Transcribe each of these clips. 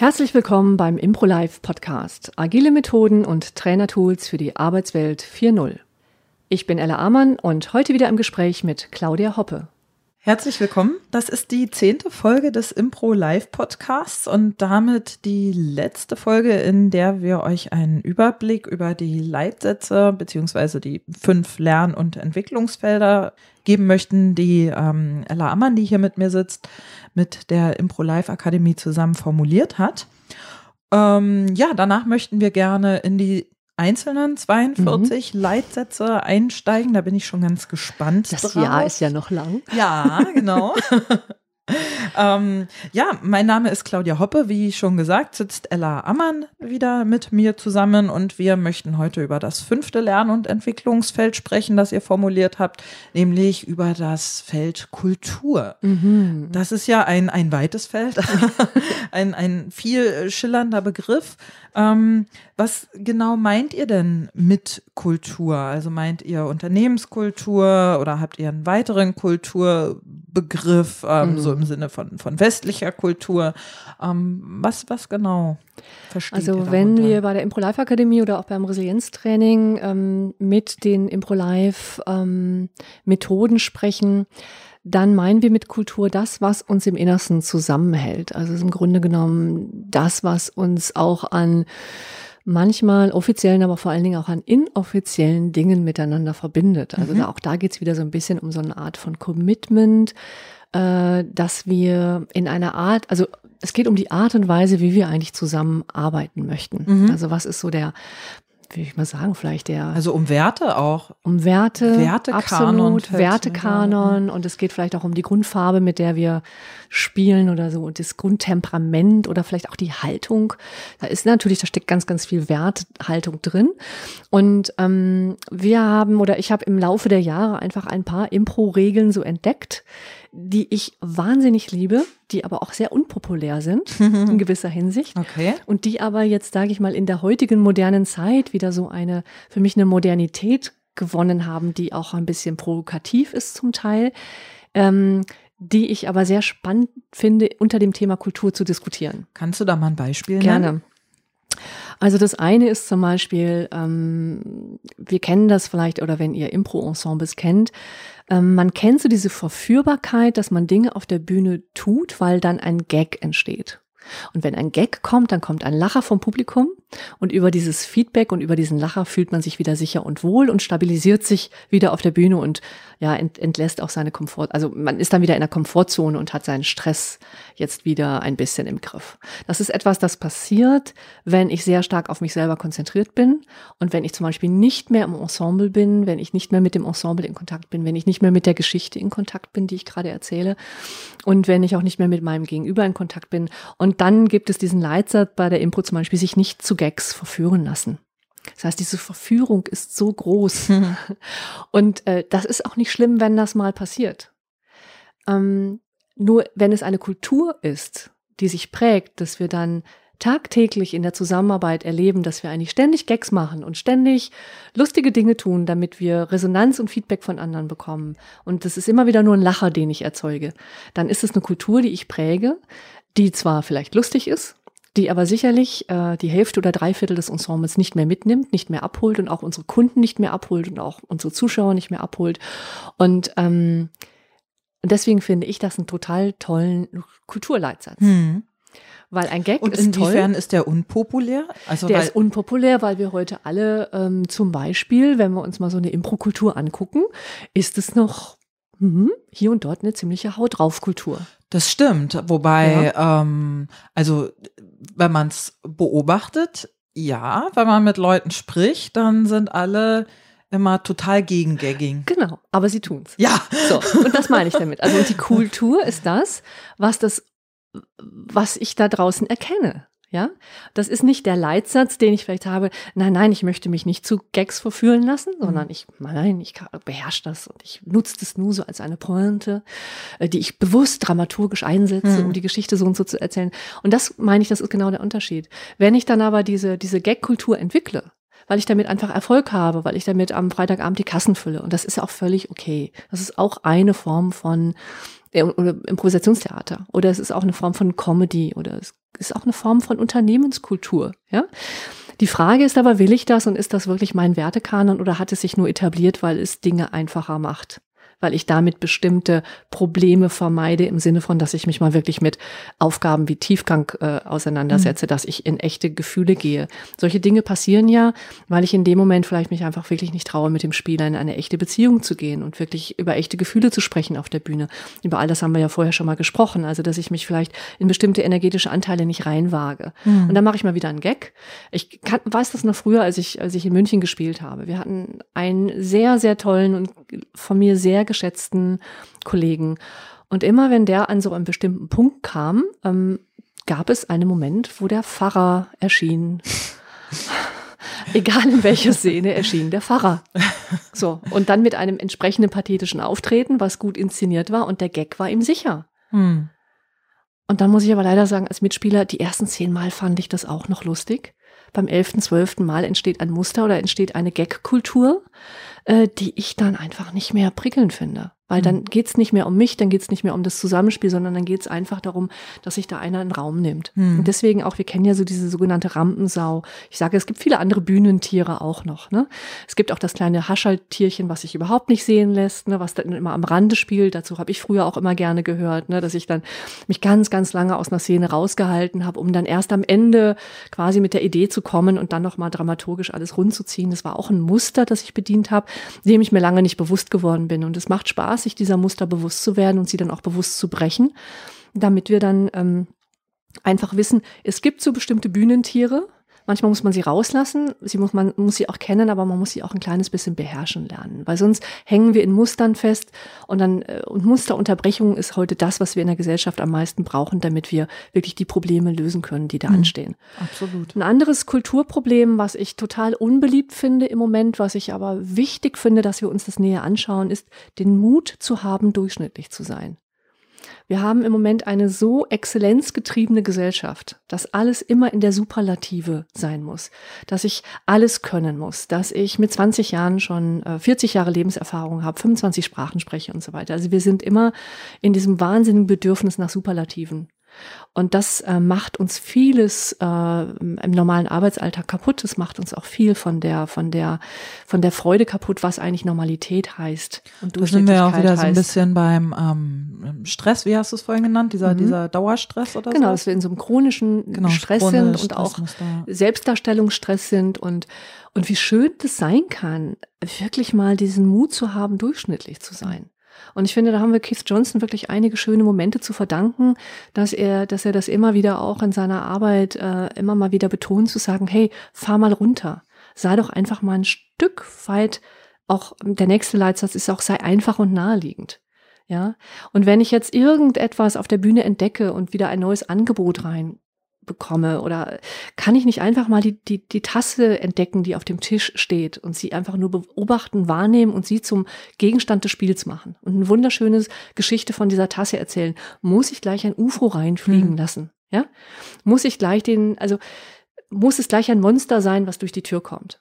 Herzlich willkommen beim ImproLife Podcast. Agile Methoden und Trainertools für die Arbeitswelt 4.0. Ich bin Ella Amann und heute wieder im Gespräch mit Claudia Hoppe. Herzlich willkommen. Das ist die zehnte Folge des Impro Live Podcasts und damit die letzte Folge, in der wir euch einen Überblick über die Leitsätze beziehungsweise die fünf Lern- und Entwicklungsfelder geben möchten, die ähm, Ella Ammann, die hier mit mir sitzt, mit der Impro Live Akademie zusammen formuliert hat. Ähm, ja, danach möchten wir gerne in die einzelnen 42 mhm. Leitsätze einsteigen. Da bin ich schon ganz gespannt. Das drauf. Jahr ist ja noch lang. Ja, genau. ähm, ja, mein Name ist Claudia Hoppe. Wie schon gesagt, sitzt Ella Ammann wieder mit mir zusammen und wir möchten heute über das fünfte Lern- und Entwicklungsfeld sprechen, das ihr formuliert habt, nämlich über das Feld Kultur. Mhm. Das ist ja ein, ein weites Feld, ein, ein viel schillernder Begriff. Ähm, was genau meint ihr denn mit Kultur? Also meint ihr Unternehmenskultur oder habt ihr einen weiteren Kulturbegriff, ähm, mhm. so im Sinne von, von westlicher Kultur? Ähm, was, was genau versteht Also wenn wir bei der Impro-Life Akademie oder auch beim Resilienztraining ähm, mit den Impro-Life ähm, Methoden sprechen, dann meinen wir mit Kultur das, was uns im Innersten zusammenhält. Also im Grunde genommen das, was uns auch an manchmal offiziellen, aber vor allen Dingen auch an inoffiziellen Dingen miteinander verbindet. Also mhm. da, auch da geht's wieder so ein bisschen um so eine Art von Commitment, äh, dass wir in einer Art, also es geht um die Art und Weise, wie wir eigentlich zusammenarbeiten möchten. Mhm. Also was ist so der wie ich mal sagen, vielleicht der. Also um Werte auch. Um Werte. Wertekanon. Absolut, Wertekanon. Und es geht vielleicht auch um die Grundfarbe, mit der wir spielen oder so. Und das Grundtemperament oder vielleicht auch die Haltung. Da ist natürlich, da steckt ganz, ganz viel Werthaltung drin. Und ähm, wir haben oder ich habe im Laufe der Jahre einfach ein paar Impro-Regeln so entdeckt, die ich wahnsinnig liebe, die aber auch sehr unpopulär sind in gewisser Hinsicht. Okay. Und die aber jetzt, sage ich mal, in der heutigen modernen Zeit wieder so eine, für mich eine Modernität gewonnen haben, die auch ein bisschen provokativ ist zum Teil, ähm, die ich aber sehr spannend finde, unter dem Thema Kultur zu diskutieren. Kannst du da mal ein Beispiel Gerne. nennen? Also das eine ist zum Beispiel, ähm, wir kennen das vielleicht, oder wenn ihr Impro-Ensembles kennt, ähm, man kennt so diese Verführbarkeit, dass man Dinge auf der Bühne tut, weil dann ein Gag entsteht. Und wenn ein Gag kommt, dann kommt ein Lacher vom Publikum und über dieses Feedback und über diesen Lacher fühlt man sich wieder sicher und wohl und stabilisiert sich wieder auf der Bühne und ja, ent, entlässt auch seine Komfort, also man ist dann wieder in der Komfortzone und hat seinen Stress jetzt wieder ein bisschen im Griff. Das ist etwas, das passiert, wenn ich sehr stark auf mich selber konzentriert bin und wenn ich zum Beispiel nicht mehr im Ensemble bin, wenn ich nicht mehr mit dem Ensemble in Kontakt bin, wenn ich nicht mehr mit der Geschichte in Kontakt bin, die ich gerade erzähle und wenn ich auch nicht mehr mit meinem Gegenüber in Kontakt bin. Und dann gibt es diesen Leitsatz bei der Impro zum Beispiel, sich nicht zu Gags verführen lassen. Das heißt, diese Verführung ist so groß. Und äh, das ist auch nicht schlimm, wenn das mal passiert. Ähm, nur wenn es eine Kultur ist, die sich prägt, dass wir dann tagtäglich in der Zusammenarbeit erleben, dass wir eigentlich ständig Gags machen und ständig lustige Dinge tun, damit wir Resonanz und Feedback von anderen bekommen. Und das ist immer wieder nur ein Lacher, den ich erzeuge. Dann ist es eine Kultur, die ich präge, die zwar vielleicht lustig ist, die aber sicherlich äh, die Hälfte oder drei Viertel des Ensembles nicht mehr mitnimmt, nicht mehr abholt und auch unsere Kunden nicht mehr abholt und auch unsere Zuschauer nicht mehr abholt. Und ähm, deswegen finde ich das einen total tollen Kulturleitsatz. Hm. Weil ein Gag und ist inwiefern toll. ist der unpopulär? Also der ist unpopulär, weil wir heute alle ähm, zum Beispiel, wenn wir uns mal so eine Improkultur angucken, ist es noch Mhm. Hier und dort eine ziemliche Haut drauf Kultur. Das stimmt. Wobei, ja. ähm, also wenn man es beobachtet, ja, wenn man mit Leuten spricht, dann sind alle immer total gegen Gagging. Genau, aber sie tun's. Ja. So, und das meine ich damit. Also die Kultur ist das, was das, was ich da draußen erkenne. Ja, das ist nicht der Leitsatz, den ich vielleicht habe. Nein, nein, ich möchte mich nicht zu Gags verführen lassen, sondern mhm. ich, nein, ich beherrsche das und ich nutze das nur so als eine Pointe, äh, die ich bewusst dramaturgisch einsetze, mhm. um die Geschichte so und so zu erzählen. Und das meine ich, das ist genau der Unterschied. Wenn ich dann aber diese, diese Gag-Kultur entwickle, weil ich damit einfach Erfolg habe, weil ich damit am Freitagabend die Kassen fülle. Und das ist ja auch völlig okay. Das ist auch eine Form von oder Improvisationstheater oder es ist auch eine Form von Comedy oder es ist auch eine Form von Unternehmenskultur, ja. Die Frage ist aber, will ich das und ist das wirklich mein Wertekanon oder hat es sich nur etabliert, weil es Dinge einfacher macht? Weil ich damit bestimmte Probleme vermeide im Sinne von, dass ich mich mal wirklich mit Aufgaben wie Tiefgang äh, auseinandersetze, mhm. dass ich in echte Gefühle gehe. Solche Dinge passieren ja, weil ich in dem Moment vielleicht mich einfach wirklich nicht traue, mit dem Spieler in eine echte Beziehung zu gehen und wirklich über echte Gefühle zu sprechen auf der Bühne. Über all das haben wir ja vorher schon mal gesprochen. Also, dass ich mich vielleicht in bestimmte energetische Anteile nicht reinwage. Mhm. Und dann mache ich mal wieder einen Gag. Ich kann, weiß das noch früher, als ich, als ich in München gespielt habe. Wir hatten einen sehr, sehr tollen und von mir sehr geschätzten Kollegen. Und immer wenn der an so einen bestimmten Punkt kam, ähm, gab es einen Moment, wo der Pfarrer erschien. Egal in welcher Szene erschien der Pfarrer. So. Und dann mit einem entsprechenden pathetischen Auftreten, was gut inszeniert war und der Gag war ihm sicher. Hm. Und dann muss ich aber leider sagen, als Mitspieler, die ersten zehn Mal fand ich das auch noch lustig. Beim elften, zwölften Mal entsteht ein Muster oder entsteht eine Gag-Kultur, äh, die ich dann einfach nicht mehr prickelnd finde. Weil dann mhm. geht's nicht mehr um mich, dann geht's nicht mehr um das Zusammenspiel, sondern dann geht's einfach darum, dass sich da einer einen Raum nimmt. Mhm. Und deswegen auch, wir kennen ja so diese sogenannte Rampensau. Ich sage, es gibt viele andere Bühnentiere auch noch. Ne? Es gibt auch das kleine Haschaltierchen, was sich überhaupt nicht sehen lässt, ne? was dann immer am Rande spielt. Dazu habe ich früher auch immer gerne gehört, ne? dass ich dann mich ganz, ganz lange aus einer Szene rausgehalten habe, um dann erst am Ende quasi mit der Idee zu kommen und dann nochmal dramaturgisch alles rundzuziehen. Das war auch ein Muster, das ich bedient habe, dem ich mir lange nicht bewusst geworden bin. Und es macht Spaß Spaß, sich dieser Muster bewusst zu werden und sie dann auch bewusst zu brechen, damit wir dann ähm, einfach wissen, es gibt so bestimmte Bühnentiere. Manchmal muss man sie rauslassen, sie muss, man muss sie auch kennen, aber man muss sie auch ein kleines bisschen beherrschen lernen, weil sonst hängen wir in Mustern fest und dann äh, und Musterunterbrechung ist heute das, was wir in der Gesellschaft am meisten brauchen, damit wir wirklich die Probleme lösen können, die da mhm. anstehen. Absolut. Ein anderes Kulturproblem, was ich total unbeliebt finde im Moment, was ich aber wichtig finde, dass wir uns das näher anschauen, ist den Mut zu haben, durchschnittlich zu sein. Wir haben im Moment eine so exzellenzgetriebene Gesellschaft, dass alles immer in der Superlative sein muss, dass ich alles können muss, dass ich mit 20 Jahren schon äh, 40 Jahre Lebenserfahrung habe, 25 Sprachen spreche und so weiter. Also wir sind immer in diesem wahnsinnigen Bedürfnis nach Superlativen. Und das äh, macht uns vieles äh, im normalen Arbeitsalltag kaputt. Das macht uns auch viel von der, von der, von der Freude kaputt, was eigentlich Normalität heißt. Und da sind wir auch wieder heißt. so ein bisschen beim ähm, Stress, wie hast du es vorhin genannt, dieser, mhm. dieser Dauerstress oder so? Genau, dass wir in so einem chronischen genau, Stress sind und auch Selbstdarstellungsstress sind und, und wie schön das sein kann, wirklich mal diesen Mut zu haben, durchschnittlich zu sein. Und ich finde, da haben wir Keith Johnson wirklich einige schöne Momente zu verdanken, dass er, dass er das immer wieder auch in seiner Arbeit äh, immer mal wieder betont, zu sagen, hey, fahr mal runter. Sei doch einfach mal ein Stück weit, auch der nächste Leitsatz ist auch, sei einfach und naheliegend. Ja. Und wenn ich jetzt irgendetwas auf der Bühne entdecke und wieder ein neues Angebot rein bekomme? Oder kann ich nicht einfach mal die, die, die Tasse entdecken, die auf dem Tisch steht und sie einfach nur beobachten, wahrnehmen und sie zum Gegenstand des Spiels machen? Und eine wunderschöne Geschichte von dieser Tasse erzählen. Muss ich gleich ein UFO reinfliegen mhm. lassen? Ja? Muss ich gleich den, also muss es gleich ein Monster sein, was durch die Tür kommt?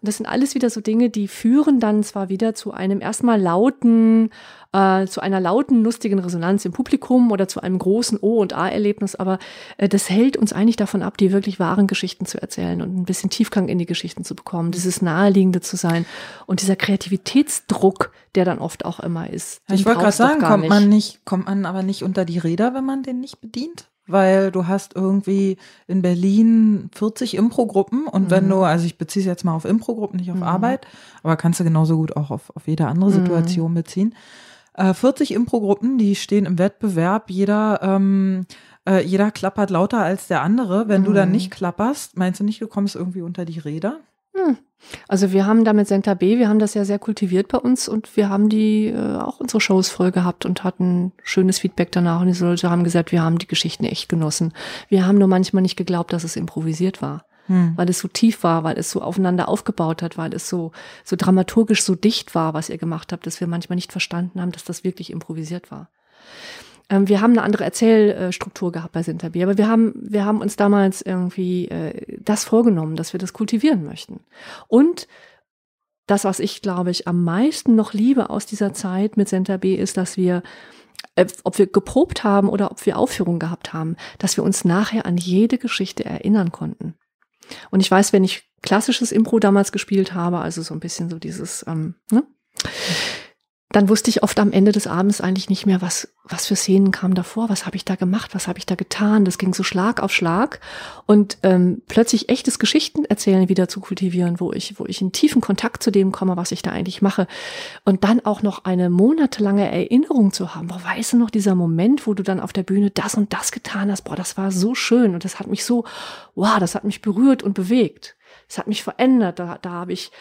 Und das sind alles wieder so Dinge, die führen dann zwar wieder zu einem erstmal lauten, äh, zu einer lauten, lustigen Resonanz im Publikum oder zu einem großen O- und A-Erlebnis, aber äh, das hält uns eigentlich davon ab, die wirklich wahren Geschichten zu erzählen und ein bisschen Tiefgang in die Geschichten zu bekommen, dieses Naheliegende zu sein und dieser Kreativitätsdruck, der dann oft auch immer ist. Ich wollte gerade sagen, kommt nicht. man nicht, kommt man aber nicht unter die Räder, wenn man den nicht bedient? Weil du hast irgendwie in Berlin 40 Impro-Gruppen und mhm. wenn du, also ich beziehe es jetzt mal auf Impro-Gruppen, nicht auf mhm. Arbeit, aber kannst du genauso gut auch auf, auf jede andere mhm. Situation mhm. beziehen. Äh, 40 Impro-Gruppen, die stehen im Wettbewerb, jeder, ähm, äh, jeder klappert lauter als der andere. Wenn du dann mhm. nicht klapperst, meinst du nicht, du kommst irgendwie unter die Räder? Hm. Also wir haben damit Senta B, wir haben das ja sehr kultiviert bei uns und wir haben die äh, auch unsere Shows voll gehabt und hatten schönes Feedback danach und die Leute haben gesagt, wir haben die Geschichten echt genossen. Wir haben nur manchmal nicht geglaubt, dass es improvisiert war. Hm. Weil es so tief war, weil es so aufeinander aufgebaut hat, weil es so, so dramaturgisch so dicht war, was ihr gemacht habt, dass wir manchmal nicht verstanden haben, dass das wirklich improvisiert war. Ähm, wir haben eine andere Erzählstruktur gehabt bei Sinterbi, aber wir haben, wir haben uns damals irgendwie äh, das vorgenommen, dass wir das kultivieren möchten. Und das, was ich, glaube ich, am meisten noch liebe aus dieser Zeit mit Center B, ist, dass wir, äh, ob wir geprobt haben oder ob wir Aufführungen gehabt haben, dass wir uns nachher an jede Geschichte erinnern konnten. Und ich weiß, wenn ich klassisches Impro damals gespielt habe, also so ein bisschen so dieses, ähm, ne? Dann wusste ich oft am Ende des Abends eigentlich nicht mehr, was, was für Szenen kamen davor, was habe ich da gemacht, was habe ich da getan. Das ging so Schlag auf Schlag. Und ähm, plötzlich echtes Geschichtenerzählen wieder zu kultivieren, wo ich, wo ich in tiefen Kontakt zu dem komme, was ich da eigentlich mache. Und dann auch noch eine monatelange Erinnerung zu haben. Boah, weißt du noch, dieser Moment, wo du dann auf der Bühne das und das getan hast, boah, das war so schön und das hat mich so, wow, das hat mich berührt und bewegt. Es hat mich verändert. Da, da habe ich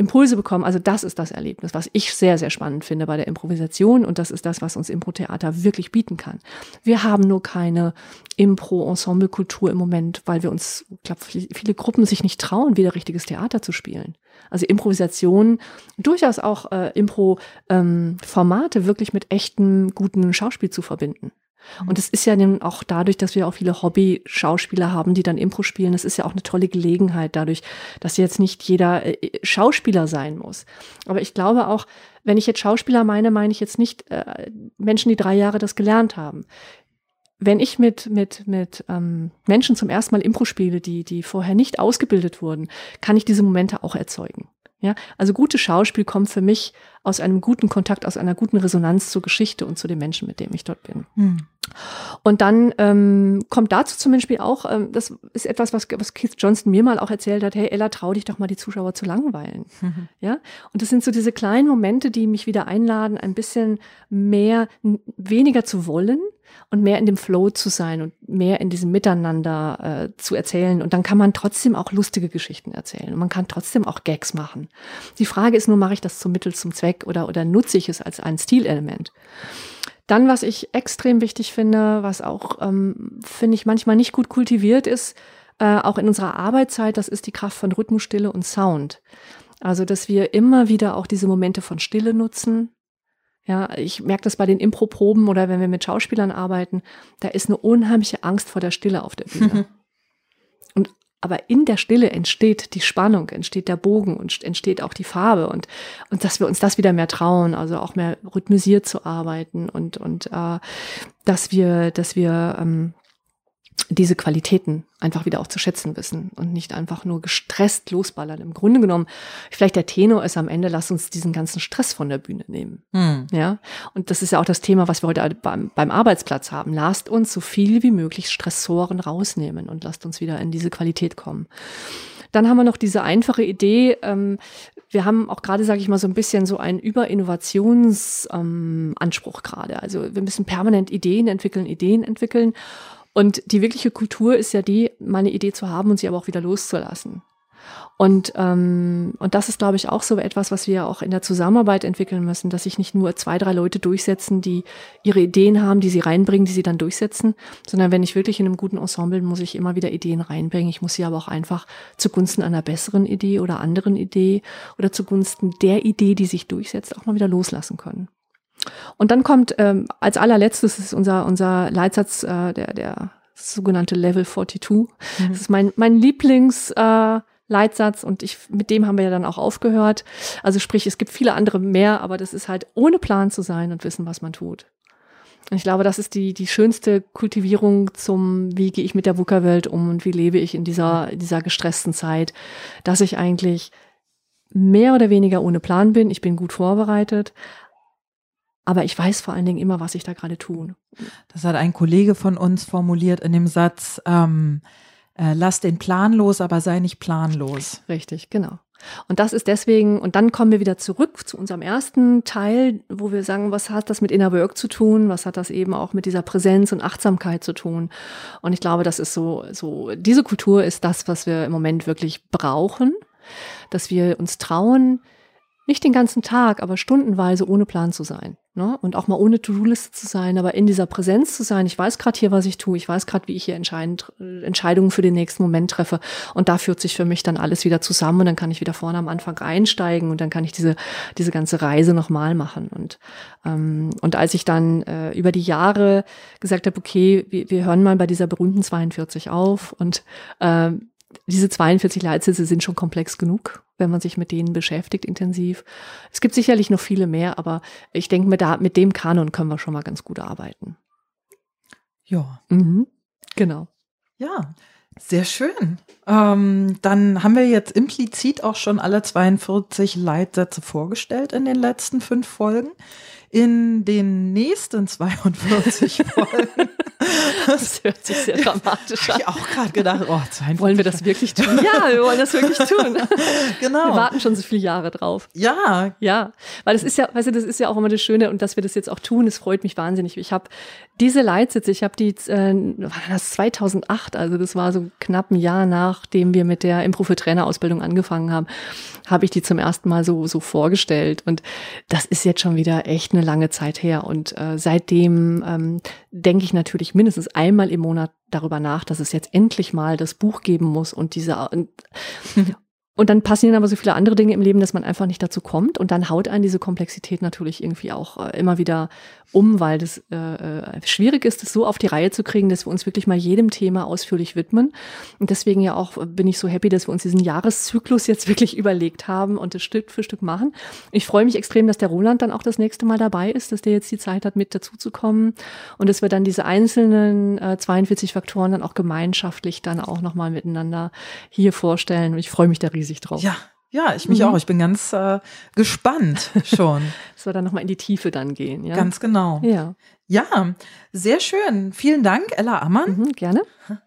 Impulse bekommen. Also das ist das Erlebnis, was ich sehr, sehr spannend finde bei der Improvisation und das ist das, was uns Impro-Theater wirklich bieten kann. Wir haben nur keine Impro-Ensemble-Kultur im Moment, weil wir uns, ich glaube, viele Gruppen sich nicht trauen, wieder richtiges Theater zu spielen. Also Improvisation, durchaus auch äh, Impro-Formate ähm, wirklich mit echtem, guten Schauspiel zu verbinden. Und es ist ja dann auch dadurch, dass wir auch viele Hobby-Schauspieler haben, die dann Impro spielen, das ist ja auch eine tolle Gelegenheit dadurch, dass jetzt nicht jeder äh, Schauspieler sein muss. Aber ich glaube auch, wenn ich jetzt Schauspieler meine, meine ich jetzt nicht äh, Menschen, die drei Jahre das gelernt haben. Wenn ich mit, mit, mit ähm, Menschen zum ersten Mal Impro spiele, die, die vorher nicht ausgebildet wurden, kann ich diese Momente auch erzeugen. Ja, also gutes Schauspiel kommt für mich aus einem guten Kontakt, aus einer guten Resonanz zur Geschichte und zu den Menschen, mit denen ich dort bin. Hm. Und dann ähm, kommt dazu zum Beispiel auch, ähm, das ist etwas, was, was Keith Johnston mir mal auch erzählt hat, hey Ella, trau dich doch mal die Zuschauer zu langweilen. Mhm. Ja, und das sind so diese kleinen Momente, die mich wieder einladen, ein bisschen mehr, weniger zu wollen, und mehr in dem Flow zu sein und mehr in diesem Miteinander äh, zu erzählen. Und dann kann man trotzdem auch lustige Geschichten erzählen und man kann trotzdem auch Gags machen. Die Frage ist nur, mache ich das zum Mittel zum Zweck oder, oder nutze ich es als ein Stilelement? Dann, was ich extrem wichtig finde, was auch, ähm, finde ich, manchmal nicht gut kultiviert ist, äh, auch in unserer Arbeitszeit, das ist die Kraft von Rhythmus, Stille und Sound. Also, dass wir immer wieder auch diese Momente von Stille nutzen, ja, ich merke das bei den Improproben oder wenn wir mit Schauspielern arbeiten, da ist eine unheimliche Angst vor der Stille auf der Bühne. und aber in der Stille entsteht die Spannung, entsteht der Bogen und entsteht auch die Farbe und und dass wir uns das wieder mehr trauen, also auch mehr rhythmisiert zu arbeiten und und äh, dass wir dass wir ähm, diese Qualitäten einfach wieder auch zu schätzen wissen und nicht einfach nur gestresst losballern. Im Grunde genommen, vielleicht der Tenor ist am Ende, lass uns diesen ganzen Stress von der Bühne nehmen. Hm. Ja. Und das ist ja auch das Thema, was wir heute beim, beim Arbeitsplatz haben. Lasst uns so viel wie möglich Stressoren rausnehmen und lasst uns wieder in diese Qualität kommen. Dann haben wir noch diese einfache Idee. Ähm, wir haben auch gerade, sage ich mal, so ein bisschen so einen Überinnovationsanspruch ähm, gerade. Also wir müssen permanent Ideen entwickeln, Ideen entwickeln. Und die wirkliche Kultur ist ja die, meine Idee zu haben und sie aber auch wieder loszulassen. Und, ähm, und das ist, glaube ich, auch so etwas, was wir auch in der Zusammenarbeit entwickeln müssen, dass sich nicht nur zwei, drei Leute durchsetzen, die ihre Ideen haben, die sie reinbringen, die sie dann durchsetzen, sondern wenn ich wirklich in einem guten Ensemble muss ich immer wieder Ideen reinbringen. Ich muss sie aber auch einfach zugunsten einer besseren Idee oder anderen Idee oder zugunsten der Idee, die sich durchsetzt, auch mal wieder loslassen können. Und dann kommt ähm, als allerletztes ist unser, unser Leitsatz, äh, der, der sogenannte Level 42. Mhm. Das ist mein, mein Lieblings, äh, Leitsatz und ich, mit dem haben wir ja dann auch aufgehört. Also sprich, es gibt viele andere mehr, aber das ist halt ohne Plan zu sein und wissen, was man tut. Und ich glaube, das ist die, die schönste Kultivierung zum, wie gehe ich mit der VUCA-Welt um und wie lebe ich in dieser, in dieser gestressten Zeit, dass ich eigentlich mehr oder weniger ohne Plan bin. Ich bin gut vorbereitet, aber ich weiß vor allen Dingen immer, was ich da gerade tue. Das hat ein Kollege von uns formuliert in dem Satz, ähm, äh, lass den Plan los, aber sei nicht planlos. Richtig, genau. Und das ist deswegen, und dann kommen wir wieder zurück zu unserem ersten Teil, wo wir sagen, was hat das mit Inner Work zu tun? Was hat das eben auch mit dieser Präsenz und Achtsamkeit zu tun? Und ich glaube, das ist so, so, diese Kultur ist das, was wir im Moment wirklich brauchen, dass wir uns trauen, nicht den ganzen Tag, aber stundenweise ohne Plan zu sein. Ne? Und auch mal ohne To-Do-Liste zu sein, aber in dieser Präsenz zu sein. Ich weiß gerade hier, was ich tue. Ich weiß gerade, wie ich hier Entscheidungen für den nächsten Moment treffe. Und da führt sich für mich dann alles wieder zusammen und dann kann ich wieder vorne am Anfang einsteigen und dann kann ich diese, diese ganze Reise nochmal machen. Und, ähm, und als ich dann äh, über die Jahre gesagt habe, okay, wir, wir hören mal bei dieser berühmten 42 auf und äh, diese 42 Leitsätze sind schon komplex genug, wenn man sich mit denen beschäftigt intensiv. Es gibt sicherlich noch viele mehr, aber ich denke, mit, da, mit dem Kanon können wir schon mal ganz gut arbeiten. Ja. Mhm. Genau. Ja, sehr schön. Ähm, dann haben wir jetzt implizit auch schon alle 42 Leitsätze vorgestellt in den letzten fünf Folgen in den nächsten 42 Folgen. Das hört sich sehr dramatisch an. Ich auch gerade gedacht, oh, 42. Wollen wir das wirklich tun? Ja, wir wollen das wirklich tun. genau. Wir warten schon so viele Jahre drauf. Ja. Ja, weil es ist ja, weißt du, das ist ja auch immer das Schöne und dass wir das jetzt auch tun, es freut mich wahnsinnig. Ich habe diese Leitsätze, ich habe die, äh, war das 2008, also das war so knapp ein Jahr nachdem wir mit der Impro für Trainerausbildung angefangen haben, habe ich die zum ersten Mal so, so vorgestellt und das ist jetzt schon wieder echt eine lange Zeit her. Und äh, seitdem ähm, denke ich natürlich mindestens einmal im Monat darüber nach, dass es jetzt endlich mal das Buch geben muss und diese und, Und dann passieren aber so viele andere Dinge im Leben, dass man einfach nicht dazu kommt. Und dann haut einen diese Komplexität natürlich irgendwie auch äh, immer wieder um, weil das äh, äh, schwierig ist, das so auf die Reihe zu kriegen, dass wir uns wirklich mal jedem Thema ausführlich widmen. Und deswegen ja auch bin ich so happy, dass wir uns diesen Jahreszyklus jetzt wirklich überlegt haben und das Stück für Stück machen. Ich freue mich extrem, dass der Roland dann auch das nächste Mal dabei ist, dass der jetzt die Zeit hat, mit dazu zu kommen und dass wir dann diese einzelnen äh, 42 Faktoren dann auch gemeinschaftlich dann auch nochmal miteinander hier vorstellen. Und ich freue mich da riesig drauf. Ja, ja, ich mich mhm. auch. Ich bin ganz äh, gespannt schon. Es soll dann nochmal in die Tiefe dann gehen, ja? Ganz genau. Ja. Ja, sehr schön. Vielen Dank, Ella Ammann. Mhm, gerne.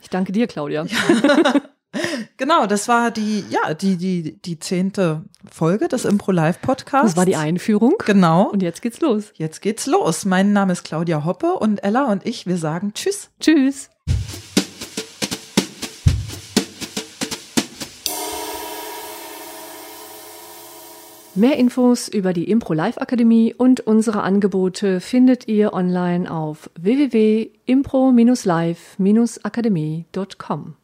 Ich danke dir, Claudia. Ja. genau, das war die, ja, die, die, die zehnte Folge des Impro Live Podcasts. Das war die Einführung. Genau. Und jetzt geht's los. Jetzt geht's los. Mein Name ist Claudia Hoppe und Ella und ich, wir sagen Tschüss. Tschüss. Mehr Infos über die Impro Live Akademie und unsere Angebote findet ihr online auf www.impro-live-akademie.com.